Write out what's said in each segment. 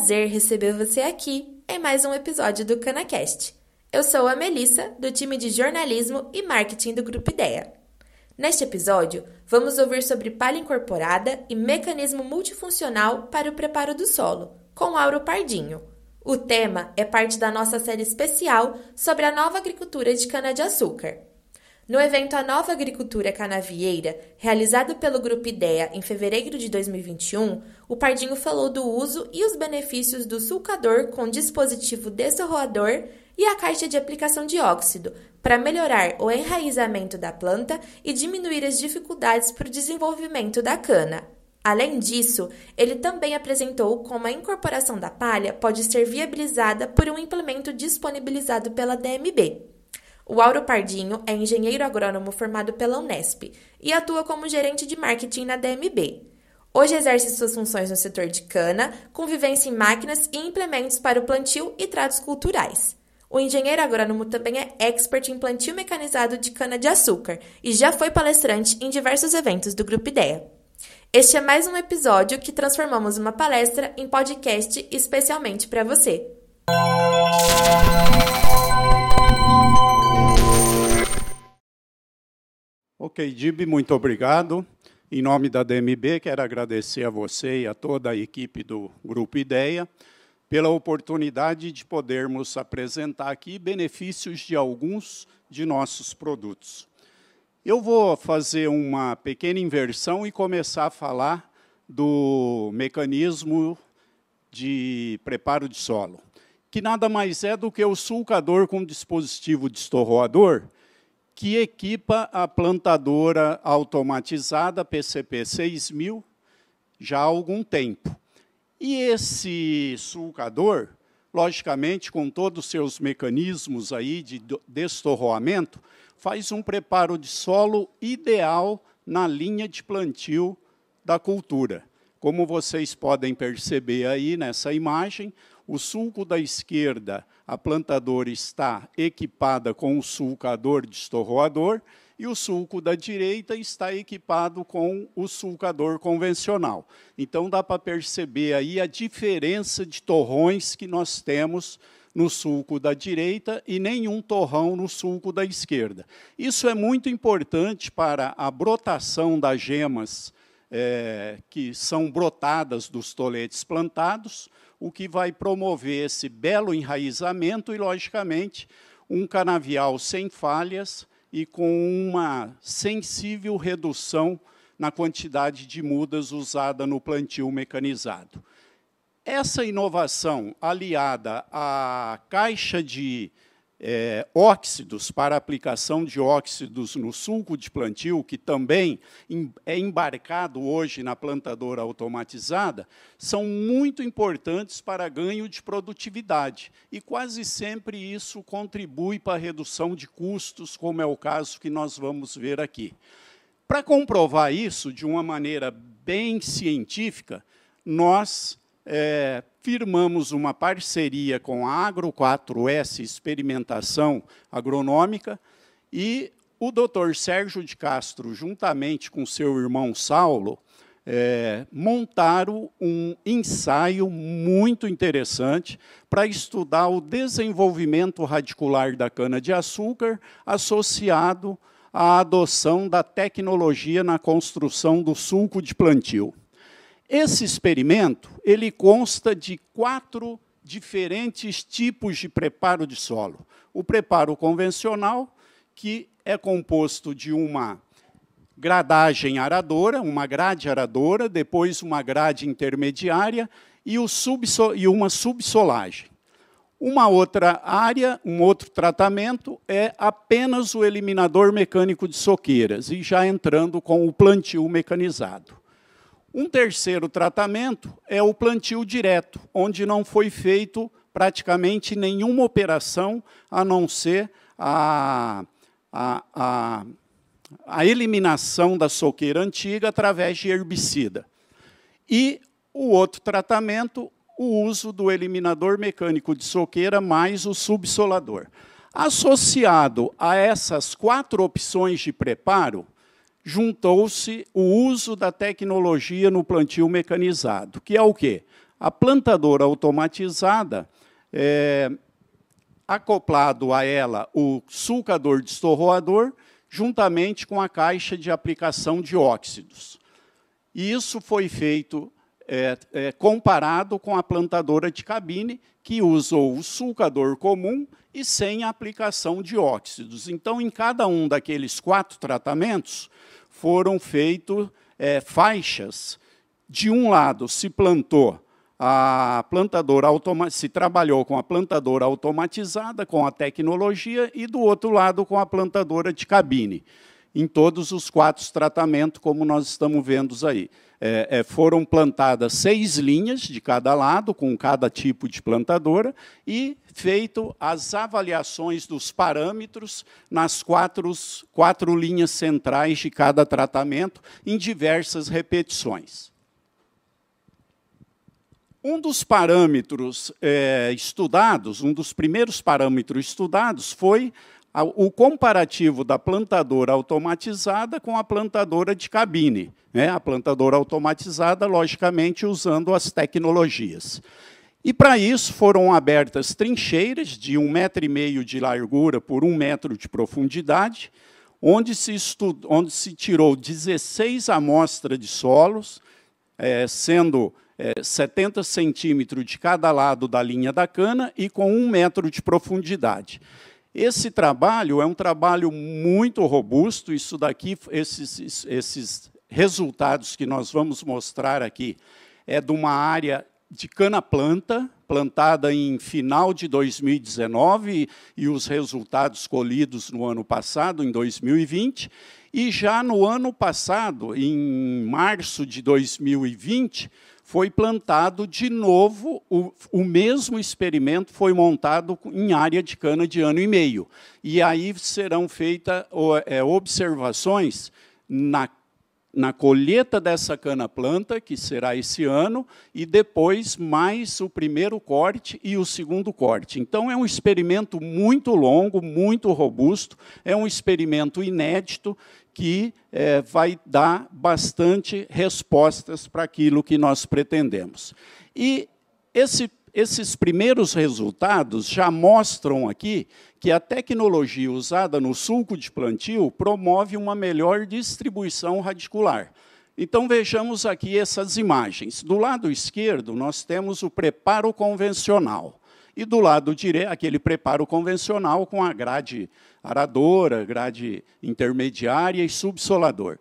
prazer receber você aqui em mais um episódio do CanaCast. Eu sou a Melissa, do time de jornalismo e marketing do Grupo Ideia. Neste episódio, vamos ouvir sobre palha incorporada e mecanismo multifuncional para o preparo do solo, com Auro Pardinho. O tema é parte da nossa série especial sobre a nova agricultura de cana-de-açúcar. No evento A Nova Agricultura Canavieira, realizado pelo Grupo Ideia em fevereiro de 2021, o Pardinho falou do uso e os benefícios do sulcador com dispositivo dessorroador e a caixa de aplicação de óxido para melhorar o enraizamento da planta e diminuir as dificuldades para o desenvolvimento da cana. Além disso, ele também apresentou como a incorporação da palha pode ser viabilizada por um implemento disponibilizado pela DMB. O Auro Pardinho é engenheiro agrônomo formado pela Unesp e atua como gerente de marketing na DMB. Hoje exerce suas funções no setor de cana, com vivência em máquinas e implementos para o plantio e tratos culturais. O engenheiro agrônomo também é expert em plantio mecanizado de cana-de-açúcar e já foi palestrante em diversos eventos do Grupo Ideia. Este é mais um episódio que transformamos uma palestra em podcast especialmente para você. Ok, Dib, muito obrigado. Em nome da DMB, quero agradecer a você e a toda a equipe do Grupo Ideia pela oportunidade de podermos apresentar aqui benefícios de alguns de nossos produtos. Eu vou fazer uma pequena inversão e começar a falar do mecanismo de preparo de solo, que nada mais é do que o sulcador com dispositivo destorroador, que equipa a plantadora automatizada PCP 6000 já há algum tempo. E esse sulcador, logicamente, com todos os seus mecanismos aí de destorroamento, faz um preparo de solo ideal na linha de plantio da cultura. Como vocês podem perceber aí nessa imagem, o sulco da esquerda, a plantadora está equipada com o sulcador destorroador e o sulco da direita está equipado com o sulcador convencional. Então dá para perceber aí a diferença de torrões que nós temos no sulco da direita e nenhum torrão no sulco da esquerda. Isso é muito importante para a brotação das gemas é, que são brotadas dos toletes plantados, o que vai promover esse belo enraizamento e, logicamente, um canavial sem falhas e com uma sensível redução na quantidade de mudas usada no plantio mecanizado. Essa inovação, aliada à caixa de é, óxidos para aplicação de óxidos no sulco de plantio, que também é embarcado hoje na plantadora automatizada, são muito importantes para ganho de produtividade. E quase sempre isso contribui para a redução de custos, como é o caso que nós vamos ver aqui. Para comprovar isso de uma maneira bem científica, nós é, firmamos uma parceria com a Agro 4S Experimentação Agronômica e o doutor Sérgio de Castro, juntamente com seu irmão Saulo, é, montaram um ensaio muito interessante para estudar o desenvolvimento radicular da cana-de-açúcar associado à adoção da tecnologia na construção do sulco de plantio. Esse experimento ele consta de quatro diferentes tipos de preparo de solo. O preparo convencional, que é composto de uma gradagem aradora, uma grade aradora, depois uma grade intermediária e, e uma subsolagem. Uma outra área, um outro tratamento, é apenas o eliminador mecânico de soqueiras, e já entrando com o plantio mecanizado. Um terceiro tratamento é o plantio direto, onde não foi feito praticamente nenhuma operação, a não ser a, a, a, a eliminação da soqueira antiga através de herbicida. E o outro tratamento, o uso do eliminador mecânico de soqueira mais o subsolador. Associado a essas quatro opções de preparo, juntou-se o uso da tecnologia no plantio mecanizado, que é o quê? A plantadora automatizada, é, acoplado a ela o sulcador destorroador, juntamente com a caixa de aplicação de óxidos. E isso foi feito é, é, comparado com a plantadora de cabine, que usou o sulcador comum e sem aplicação de óxidos. Então, em cada um daqueles quatro tratamentos, foram feitos é, faixas. De um lado, se plantou a plantadora se trabalhou com a plantadora automatizada, com a tecnologia, e do outro lado, com a plantadora de cabine, em todos os quatro tratamentos, como nós estamos vendo aí. É, é, foram plantadas seis linhas de cada lado, com cada tipo de plantadora, e feito as avaliações dos parâmetros nas quatro, quatro linhas centrais de cada tratamento, em diversas repetições. Um dos parâmetros é, estudados, um dos primeiros parâmetros estudados foi o comparativo da plantadora automatizada com a plantadora de cabine. Né? A plantadora automatizada, logicamente, usando as tecnologias. E, para isso, foram abertas trincheiras de um metro e meio de largura por um metro de profundidade, onde se, estudou, onde se tirou 16 amostras de solos, é, sendo é, 70 centímetros de cada lado da linha da cana e com um metro de profundidade. Esse trabalho é um trabalho muito robusto, isso daqui, esses, esses resultados que nós vamos mostrar aqui, é de uma área de cana-planta, plantada em final de 2019, e os resultados colhidos no ano passado, em 2020. E já no ano passado, em março de 2020, foi plantado de novo, o, o, mesmo experimento foi montado em área de cana de ano e meio. E aí serão feitas é, observações na, na colheita dessa cana-planta, que será esse ano, e depois mais o primeiro corte e o segundo corte. Então, é um experimento muito longo, muito robusto, é um experimento inédito, que é, vai dar bastante respostas para aquilo que nós pretendemos. E esse, esses primeiros resultados já mostram aqui que a tecnologia usada no sulco de plantio promove uma melhor distribuição radicular. Então, vejamos aqui essas imagens. Do lado esquerdo, nós temos o preparo convencional. E do lado direito, aquele preparo convencional com a grade aradora, grade intermediária e subsolador.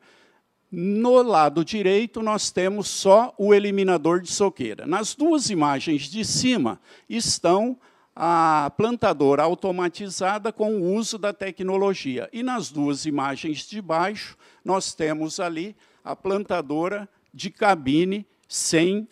No lado direito, nós temos só o eliminador de soqueira. Nas duas imagens de cima estão a plantadora automatizada com o uso da tecnologia. E nas duas imagens de baixo, nós temos ali a plantadora de cabine sem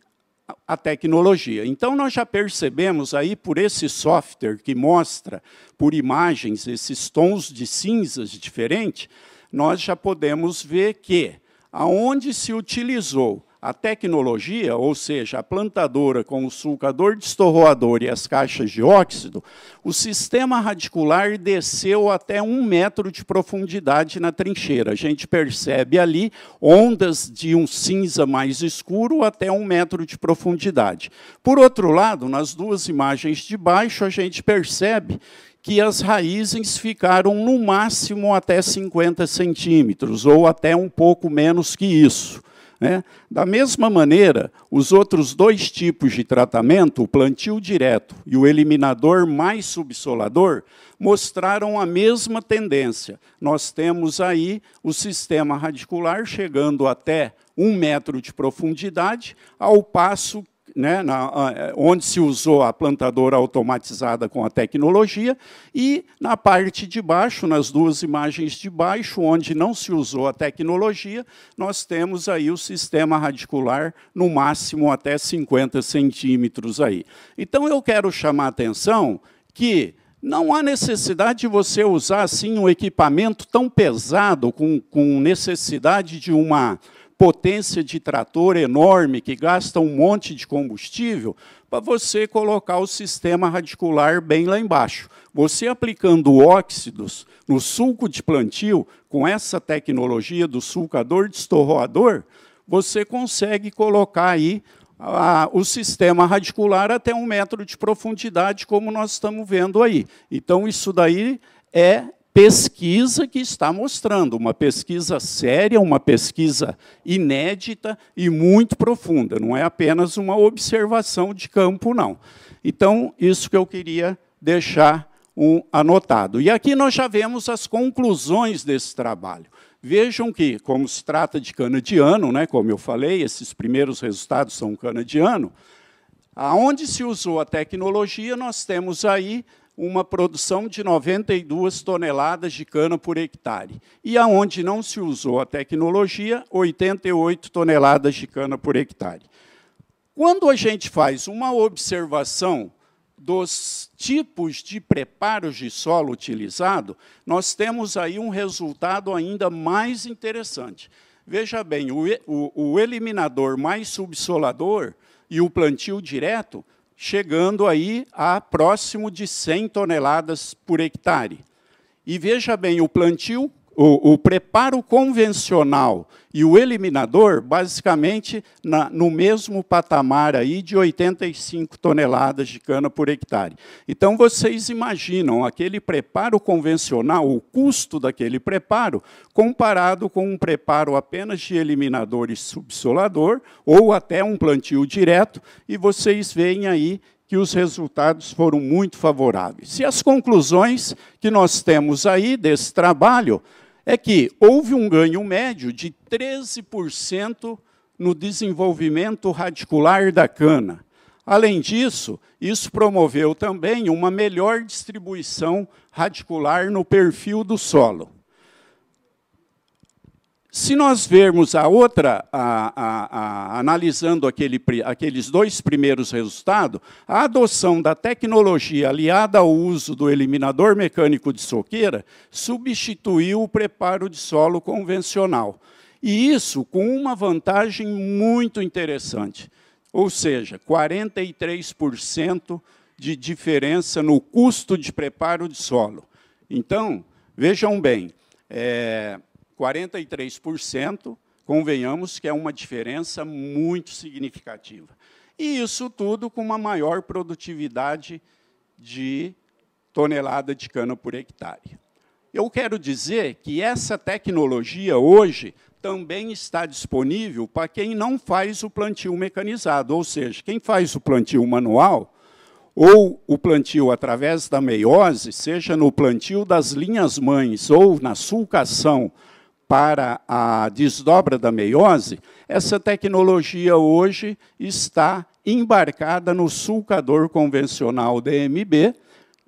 a tecnologia. Então, nós já percebemos aí, por esse software que mostra por imagens esses tons de cinzas diferentes, nós já podemos ver que, aonde se utilizou a tecnologia, ou seja, a plantadora com o sulcador destorroador e as caixas de óxido, o sistema radicular desceu até um metro de profundidade na trincheira. A gente percebe ali ondas de um cinza mais escuro até um metro de profundidade. Por outro lado, nas duas imagens de baixo, a gente percebe que as raízes ficaram no máximo até 50 centímetros, ou até um pouco menos que isso. Né? Da mesma maneira, os outros dois tipos de tratamento, o plantio direto e o eliminador mais subsolador, mostraram a mesma tendência. Nós temos aí o sistema radicular chegando até um metro de profundidade, ao passo né, na, é, onde se usou a plantadora automatizada com a tecnologia, e na parte de baixo, nas duas imagens de baixo, onde não se usou a tecnologia, nós temos aí o sistema radicular no máximo até 50 centímetros aí. Então eu quero chamar a atenção que não há necessidade de você usar assim um equipamento tão pesado, com, com necessidade de uma potência de trator enorme que gasta um monte de combustível para você colocar o sistema radicular bem lá embaixo. Você aplicando óxidos no sulco de plantio, com essa tecnologia do sulcador destorroador, você consegue colocar aí a, o sistema radicular até um metro de profundidade, como nós estamos vendo aí. Então, isso daí é pesquisa que está mostrando, uma pesquisa séria, uma pesquisa inédita e muito profunda, não é apenas uma observação de campo, não. Então, isso que eu queria deixar um anotado. E aqui nós já vemos as conclusões desse trabalho. Vejam que, como se trata de cana-de-ano, né, como eu falei, esses primeiros resultados são cana-de-ano, aonde se usou a tecnologia, nós temos aí uma produção de 92 toneladas de cana por hectare. E aonde não se usou a tecnologia, 88 toneladas de cana por hectare. Quando a gente faz uma observação dos tipos de preparos de solo utilizado, nós temos aí um resultado ainda mais interessante. Veja bem, o, o, o eliminador mais subsolador e o plantio direto chegando aí a próximo de 100 toneladas por hectare. E veja bem, o plantio o, o, preparo convencional e o eliminador, basicamente, na, no mesmo patamar aí de 85 toneladas de cana por hectare. Então, vocês imaginam aquele preparo convencional, o custo daquele preparo, comparado com um preparo apenas de eliminador e subsolador, ou até um plantio direto, e vocês veem aí que os resultados foram muito favoráveis. E as conclusões que nós temos aí desse trabalho é que houve um ganho médio de 13% no desenvolvimento radicular da cana. Além disso, isso promoveu também uma melhor distribuição radicular no perfil do solo. Se nós vermos a outra, a, a, a, analisando aquele, aqueles dois primeiros resultados, a adoção da tecnologia aliada ao uso do eliminador mecânico de soqueira substituiu o preparo de solo convencional. E isso com uma vantagem muito interessante, ou seja, 43% de diferença no custo de preparo de solo. Então, vejam bem, é, 43%, convenhamos que é uma diferença muito significativa. E isso tudo com uma maior produtividade de tonelada de cana por hectare. Eu quero dizer que essa tecnologia hoje também está disponível para quem não faz o plantio mecanizado, ou seja, quem faz o plantio manual ou o plantio através da meiose, seja no plantio das linhas mães ou na sulcação para a desdobra da meiose, essa tecnologia hoje está embarcada no sulcador convencional DMB,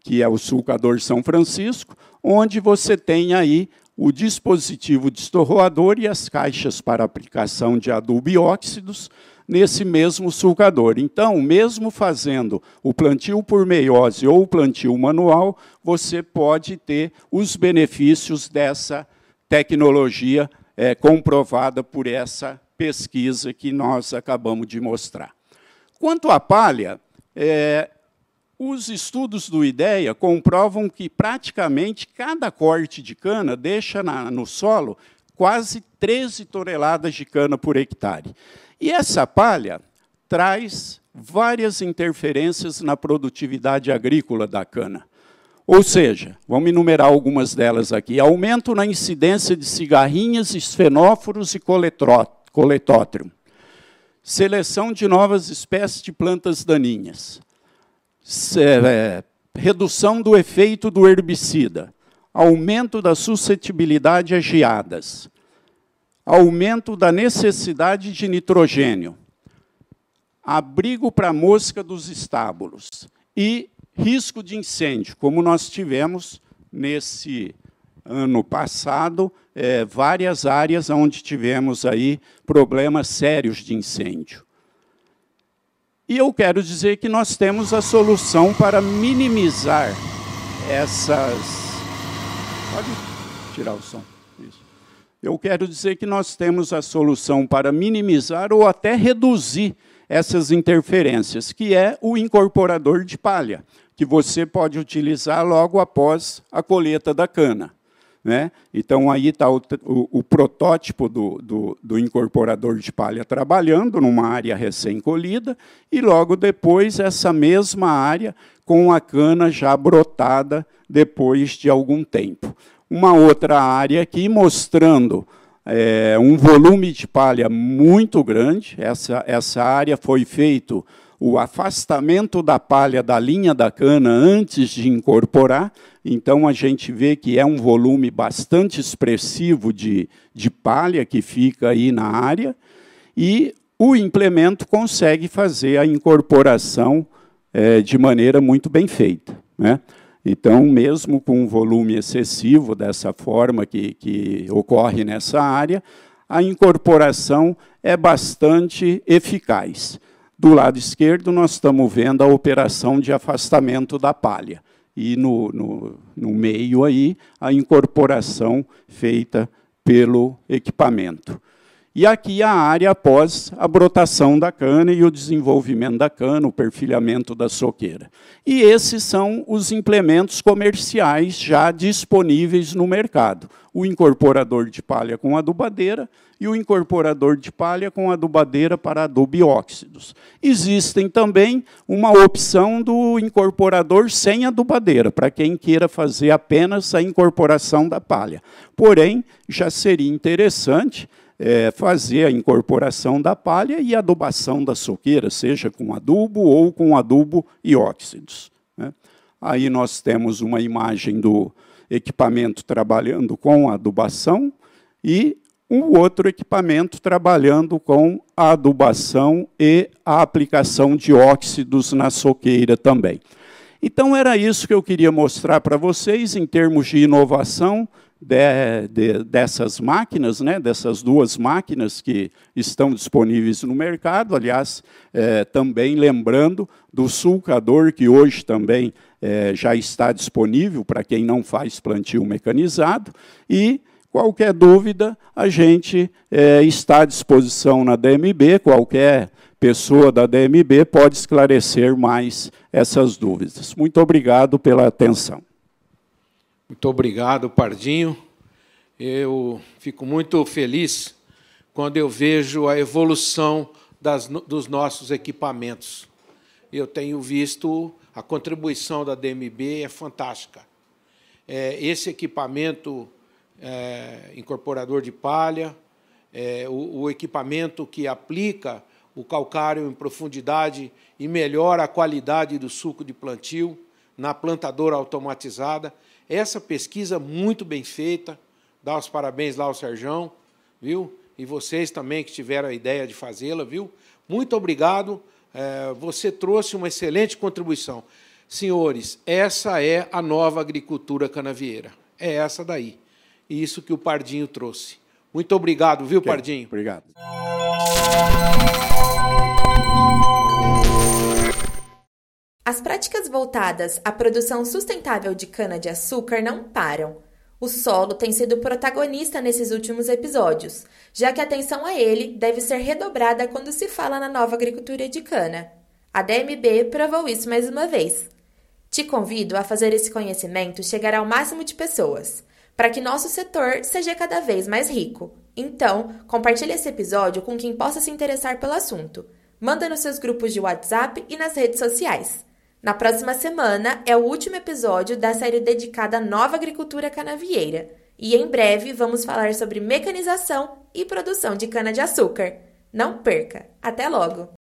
que é o sulcador São Francisco, onde você tem aí o dispositivo destorroador e as caixas para aplicação de adubo e óxidos nesse mesmo sulcador. Então, mesmo fazendo o plantio por meiose ou o plantio manual, você pode ter os benefícios dessa tecnologia é, comprovada por essa pesquisa que nós acabamos de mostrar. Quanto à palha, é, os estudos do IDEA comprovam que praticamente cada corte de cana deixa na, no solo quase 13 toneladas de cana por hectare. E essa palha traz várias interferências na produtividade agrícola da cana. Ou seja, vamos enumerar algumas delas aqui. Aumento na incidência de cigarrinhas, esfenóforos e coletótrio. Seleção de novas espécies de plantas daninhas. É, redução do efeito do herbicida. Aumento da suscetibilidade a geadas. Aumento da necessidade de nitrogênio. Abrigo para mosca dos estábulos. E risco de incêndio, como nós tivemos nesse ano passado, é, várias áreas onde tivemos aí problemas sérios de incêndio. E eu quero dizer que nós temos a solução para minimizar essas. Pode tirar o som. Isso. Eu quero dizer que nós temos a solução para minimizar ou até reduzir essas interferências, que é o incorporador de palha que você pode utilizar logo após a colheita da cana. Né? Então, aí está o, o, o, protótipo do, do, do, incorporador de palha trabalhando numa área recém-colhida, e logo depois essa mesma área com a cana já brotada depois de algum tempo. Uma outra área aqui mostrando é, um volume de palha muito grande. Essa, essa área foi feito o afastamento da palha da linha da cana antes de incorporar. Então, a gente vê que é um volume bastante expressivo de, de palha que fica aí na área, e o implemento consegue fazer a incorporação é, de maneira muito bem feita. Né? Então, mesmo com um volume excessivo dessa forma que, que ocorre nessa área, a incorporação é bastante eficaz. Do lado esquerdo, nós estamos vendo a operação de afastamento da palha. E no, no, no meio aí, a incorporação feita pelo equipamento. E aqui a área após a brotação da cana e o desenvolvimento da cana, o perfilhamento da soqueira. E esses são os implementos comerciais já disponíveis no mercado. O incorporador de palha com adubadeira e o incorporador de palha com adubadeira para adubióxidos. Existem também uma opção do incorporador sem adubadeira, para quem queira fazer apenas a incorporação da palha. Porém, já seria interessante é, fazer a incorporação da palha e adubação da soqueira, seja com adubo ou com adubo e óxidos. Né? Aí nós temos uma imagem do equipamento trabalhando com adubação e um outro equipamento trabalhando com a adubação e a aplicação de óxidos na soqueira também. Então, era isso que eu queria mostrar para vocês em termos de inovação de, de, dessas máquinas, né, dessas duas máquinas que estão disponíveis no mercado. Aliás, é, também lembrando do sulcador, que hoje também é, já está disponível para quem não faz plantio mecanizado. E qualquer dúvida, a gente é, está à disposição na DMB, qualquer pessoa da DMB pode esclarecer mais essas dúvidas. Muito obrigado pela atenção. Muito obrigado, Pardinho. Eu fico muito feliz quando eu vejo a evolução das, dos nossos equipamentos. Eu tenho visto a contribuição da DMB é fantástica. É, esse equipamento é, incorporador de palha, é, o, o equipamento que aplica o calcário em profundidade e melhora a qualidade do suco de plantio na plantadora automatizada. Essa pesquisa muito bem feita, dá os parabéns lá ao Serjão, viu? E vocês também que tiveram a ideia de fazê-la, viu? Muito obrigado. É, você trouxe uma excelente contribuição. Senhores, essa é a nova agricultura canavieira. É essa daí. Isso que o Pardinho trouxe. Muito obrigado, viu, okay. Pardinho? Obrigado. As práticas voltadas à produção sustentável de cana-de-açúcar não param. O solo tem sido protagonista nesses últimos episódios, já que a atenção a ele deve ser redobrada quando se fala na nova agricultura de cana. A DMB provou isso mais uma vez. Te convido a fazer esse conhecimento chegar ao máximo de pessoas, para que nosso setor seja cada vez mais rico. Então, compartilhe esse episódio com quem possa se interessar pelo assunto. Manda nos seus grupos de WhatsApp e nas redes sociais. Na próxima semana é o último episódio da série dedicada à nova agricultura canavieira. E em breve vamos falar sobre mecanização e produção de cana-de-açúcar. Não perca! Até logo!